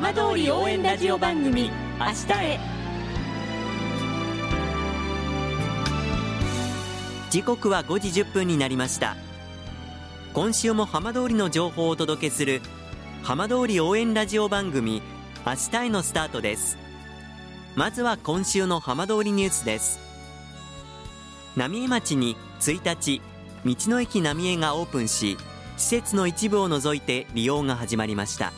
浜通り応援ラジオ番組明日へ。時刻は5時1分になりました。今週も浜通りの情報をお届けする浜通り応援ラジオ番組明日へのスタートです。まずは今週の浜通りニュースです。浪江町に1日道の駅浪江がオープンし施設の一部を除いて利用が始まりました。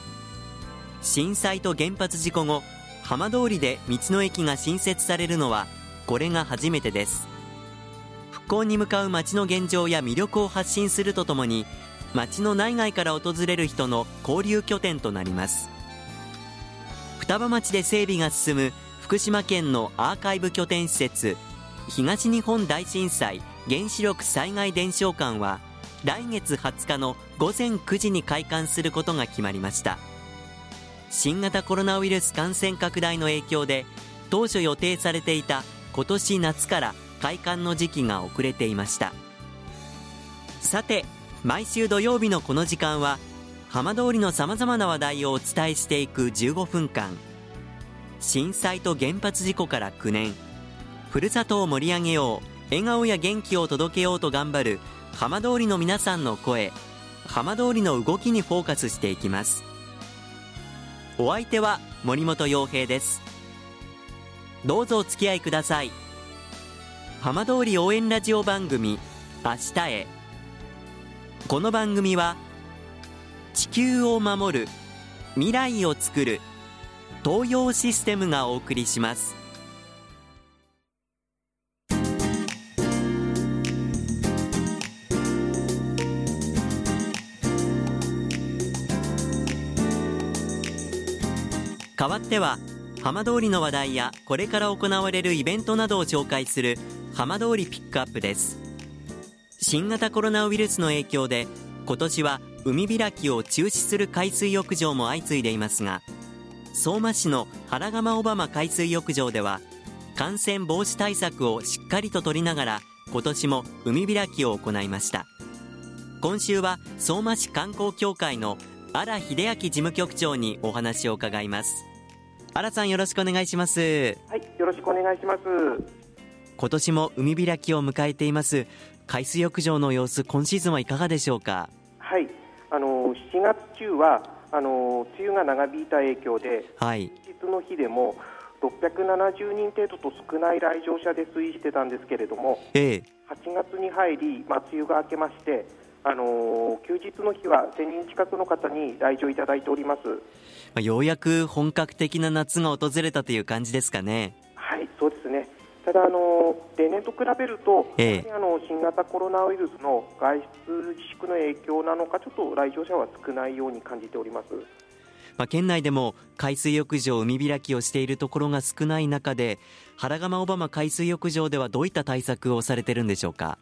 震災と原発事故後浜通りで道の駅が新設されるのはこれが初めてです。復興に向かう町の現状や魅力を発信するとともに町の内外から訪れる人の交流拠点となります。双葉町で整備が進む福島県のアーカイブ拠点施設東日本大震災原子力災害伝承館は来月20日の午前9時に開館することが決まりました。新型コロナウイルス感染拡大の影響で当初予定されていた今年夏から開館の時期が遅れていました。さて毎週土曜日のこの時間は浜通りのさまざまな話題をお伝えしていく15分間震災と原発事故から9年。ふるさとを盛り上げよう笑顔や元気を届けようと頑張る浜通りの皆さんの声。浜通りの動きにフォーカスしていきます。お相手は森本洋平です。どうぞお付き合いください。浜通り応援ラジオ番組明日へ。この番組は地球を守る未来をつくる東洋システムがお送りします。代わっては浜通りの話題やこれから行われるイベントなどを紹介する浜通りピックアップです。新型コロナウイルスの影響で今年は海開きを中止する海水浴場も相次いでいますが相馬市の原釜小浜海水浴場では感染防止対策をしっかりと取りながら今年も海開きを行いました。今週は相馬市観光協会の荒秀明事務局長にお話を伺います。荒さんよろしくお願いします。はいよろしくお願いします。今年も海開きを迎えています。海水浴場の様子今シーズンはいかがでしょうか？はいあの7月中はあの梅雨が長引いた影響で、はい、日の日でも670人程度と少ない来場者で推移してたんですけれども、ええ、8月に入り、まあ、梅雨が明けましてあの休日の日は1000人近くの方に来場いただいております、まあ、ようやく本格的な夏が訪れたという感じですかね。はいそうですねただあの、例年と比べると、ええ、あの新型コロナウイルスの外出自粛の影響なのか、ちょっと来場者は少ないように感じております。まあ、県内でも海水浴場海開きをしているところが少ない中で原釜小浜海水浴場ではどういった対策をされているんでしょうか？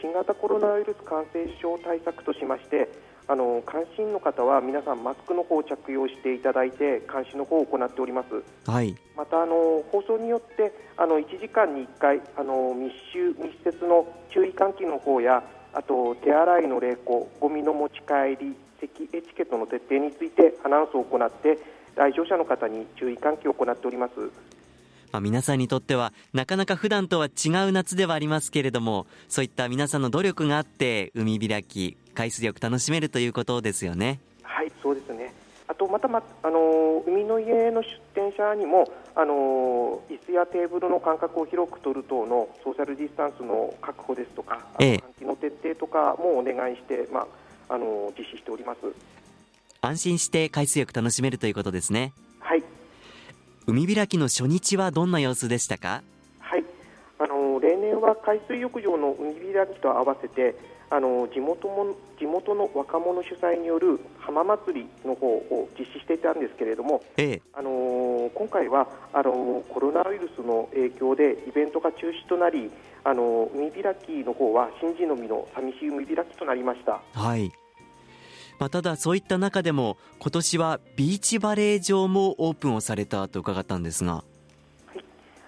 新型コロナウイルス感染症対策としましてあの関心の方は皆さんマスクの方を着用していただいて監視の方を行っております、はい、またあの放送によってあの1時間に1回あの密集密接の注意喚起の方やあと手洗いの励行ゴミの持ち帰り咳エチケットの徹底についてアナウンスを行って来場者の方に注意喚起を行っておりますまあ、皆さんにとってはなかなか普段とは違う夏ではありますけれどもそういった皆さんの努力があって海開き海水浴楽しめるということですよね。はいそうですねあとまた、ま、あの海の家の出店者にもあの椅子やテーブルの間隔を広く取る等のソーシャルディスタンスの確保ですとか、ええ、換気の徹底とかもお願いして、まあ、あの実施しております安心して海水浴楽しめるということですね。はい海開きの初日はどんな様子でしたか？はい。あの例年は海水浴場の海開きと合わせてあの地元も地元の若者主催による浜祭りの方を実施していたんですけれども、ええ、あの今回はあのコロナウイルスの影響でイベントが中止となりあの海開きの方は神事のみの寂しい海開きとなりました。はいまあ、ただそういった中でも今年はビーチバレー場もオープンをされたと伺ったんですが、はい、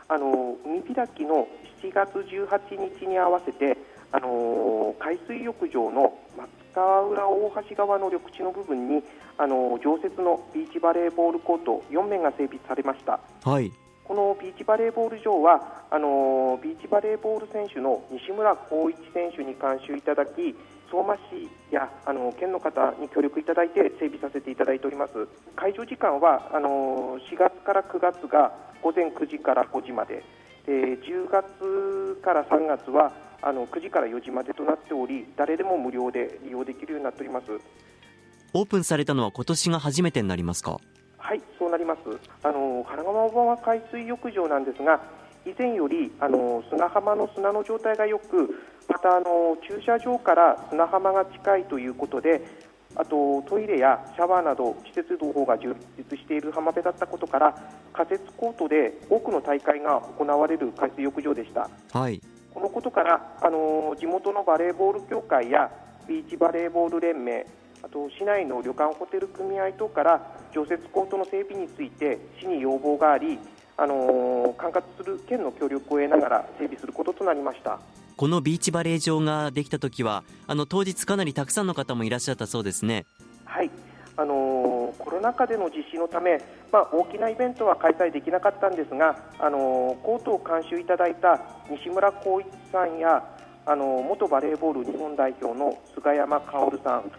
あの海開きの7月18日に合わせてああの海水浴場の松川浦大橋側の緑地の部分にあの常設のビーチバレーボールコート4面が整備されました。はい。このビーチバレーボール場はあのビーチバレーボール選手の西村光一選手に監修いただき相馬市やあの県の方に協力いただいて整備させていただいております。会場時間はあの4月から9月が午前9時から5時まで。で10月から3月はあの9時から4時までとなっており誰でも無料で利用できるようになっております。オープンされたのは今年が初めてになりますか？はいそうなります。あの花川小川海水浴場なんですが以前よりあの砂浜の砂の状態が良くまたあの駐車場から砂浜が近いということであとトイレやシャワーなど施設同胞が充実している浜辺だったことから仮設コートで多くの大会が行われる海水浴場でした。はい。このことからあの地元のバレーボール協会やビーチバレーボール連盟あと市内の旅館ホテル組合等から常設コートの整備について市に要望がありあの管轄する県の協力を得ながら整備することとなりましたこのビーチバレー場ができた時はあの当日かなりたくさんの方もいらっしゃったそうですね。はい。あのコロナ禍での実施のため、まあ、大きなイベントは開催できなかったんですが、あのコートを監修いただいた西村光一さんやあの元バレーボール日本代表の菅山薫さん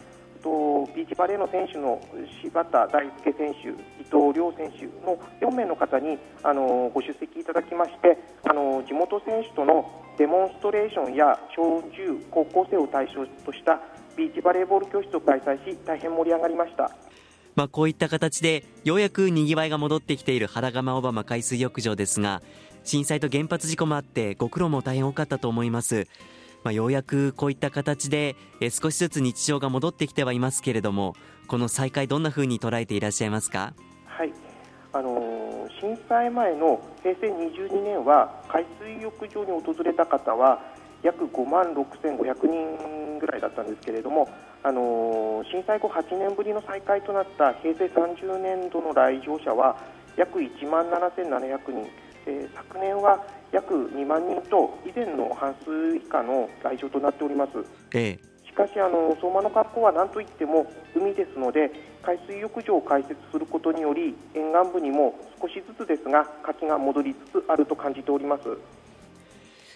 とビーチバレーの選手の柴田大輔選手、伊藤亮選手の4名の方にあのご出席いただきましてあの地元選手とのデモンストレーションや小中高校生を対象としたビーチバレーボール教室を開催し大変盛り上がりました。まあ、こういった形でようやくにぎわいが戻ってきている原釜小浜海水浴場ですが震災と原発事故もあってご苦労も大変多かったと思います、まあ、ようやくこういった形でえ少しずつ日常が戻ってきてはいますけれどもこの再開どんなふうに捉えていらっしゃいますか？はいあの震災前の平成22年は海水浴場に訪れた方は約5万6500人ぐらいだったんですけれども、あの震災後8年ぶりの再開となった平成30年度の来場者は約1万7700人、えー昨年は約2万人と以前の半数以下の来場となっております。ええかしあの相馬の格好は何といっても海ですので海水浴場を開設することにより沿岸部にも少しずつですが活気が戻りつつあると感じております。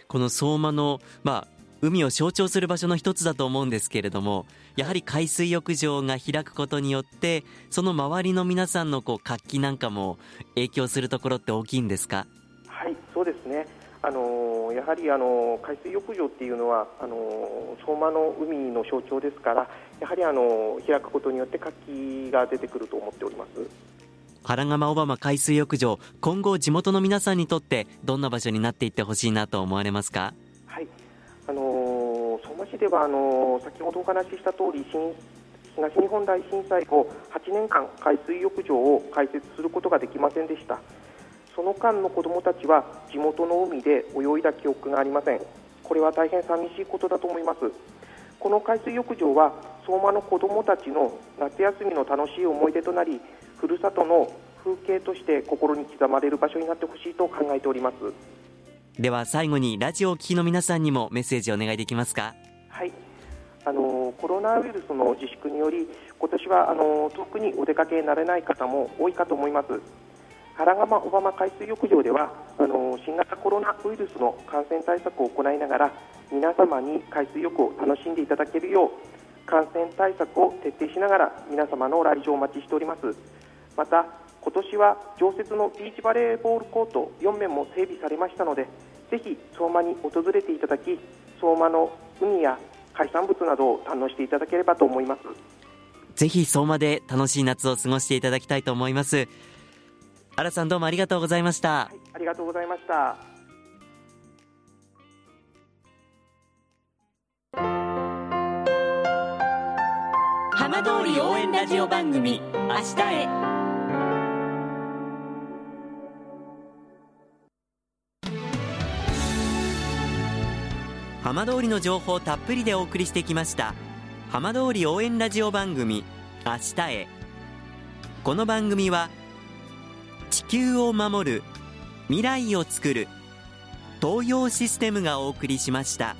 この相馬の、まあ、海を象徴する場所の一つだと思うんですけれどもやはり海水浴場が開くことによってその周りの皆さんのこう活気なんかも影響するところって大きいんですか？はいそうですねあのやはりあの海水浴場っていうのはあの相馬の海の象徴ですからやはりあの開くことによって活気が出てくると思っております。原釜小浜海水浴場今後地元の皆さんにとってどんな場所になっていってほしいなと思われますか？はい、あのー相馬市ではあのー先ほどお話しした通り新東日本大震災後8年間海水浴場を開設することができませんでしたその間の子どもたちは地元の海で泳いだ記憶がありません。これは大変寂しいことだと思います。この海水浴場は相馬の子どもたちの夏休みの楽しい思い出となりふるさとの風景として心に刻まれる場所になってほしいと考えております。では最後にラジオをお聞きの皆さんにもメッセージをお願いできますか？はい、あのコロナウイルスの自粛により今年はあの遠くにお出かけになれない方も多いかと思います原釜小浜海水浴場ではあの新型コロナウイルスの感染対策を行いながら皆様に海水浴を楽しんでいただけるよう感染対策を徹底しながら皆様の来場をお待ちしております。また今年は常設のビーチバレーボールコート4面も整備されましたのでぜひ相馬に訪れていただき相馬の海や海産物などを堪能していただければと思います。ぜひ相馬で楽しい夏を過ごしていただきたいと思います。原さんどうもありがとうございました。はい、ありがとうございました。浜通り応援ラジオ番組「明日へ」浜通りの情報たっぷりでお送りしてきました浜通り応援ラジオ番組明日へ。この番組は地球を守る未来をつくる東洋システムがお送りしました。